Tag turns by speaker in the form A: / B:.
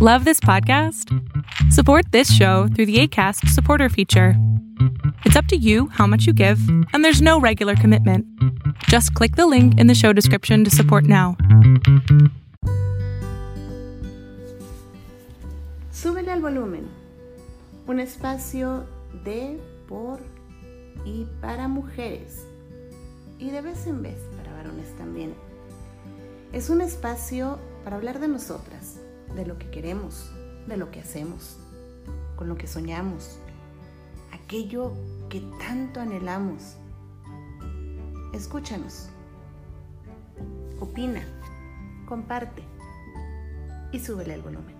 A: Love this podcast? Support this show through the ACAST supporter feature. It's up to you how much you give, and there's no regular commitment. Just click the link in the show description to support now.
B: Súbele al volumen. Un espacio de, por y para mujeres. Y de vez en vez para varones también. Es un espacio para hablar de nosotras, de lo que queremos, de lo que hacemos, con lo que soñamos, aquello que tanto anhelamos. Escúchanos, opina, comparte y súbele el volumen.